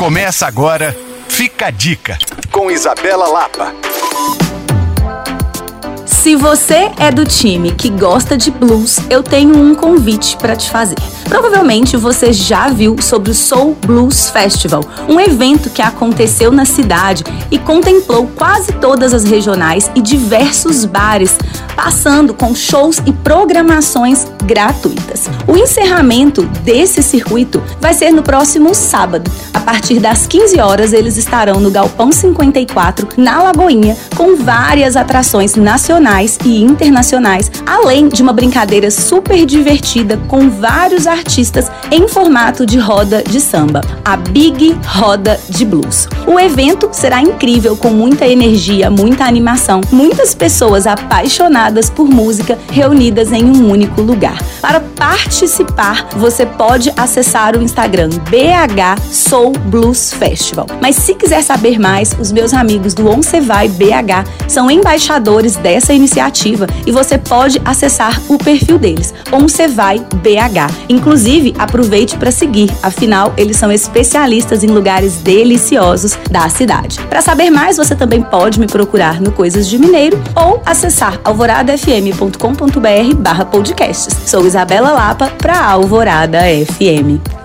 Começa agora, fica a dica, com Isabela Lapa. Se você é do time que gosta de blues, eu tenho um convite para te fazer. Provavelmente você já viu sobre o Soul Blues Festival, um evento que aconteceu na cidade e contemplou quase todas as regionais e diversos bares, passando com shows e programações gratuitas. O encerramento desse circuito vai ser no próximo sábado. A partir das 15 horas, eles estarão no Galpão 54, na Lagoinha, com várias atrações nacionais e internacionais, além de uma brincadeira super divertida com vários artistas em formato de roda de samba, a Big Roda de Blues. O evento será incrível, com muita energia, muita animação, muitas pessoas apaixonadas por música reunidas em um único lugar. Para participar, você pode acessar o Instagram BH Soul Blues Festival. Mas se quiser saber mais, os meus amigos do Once Vai BH são embaixadores dessa iniciativa e você pode acessar o perfil deles, Once Vai BH. Inclusive, aproveite para seguir, afinal, eles são especialistas em lugares deliciosos da cidade. Para saber mais, você também pode me procurar no Coisas de Mineiro ou acessar alvoradafm.com.br barra podcasts. Sou Isabela Lapa para Alvorada FM.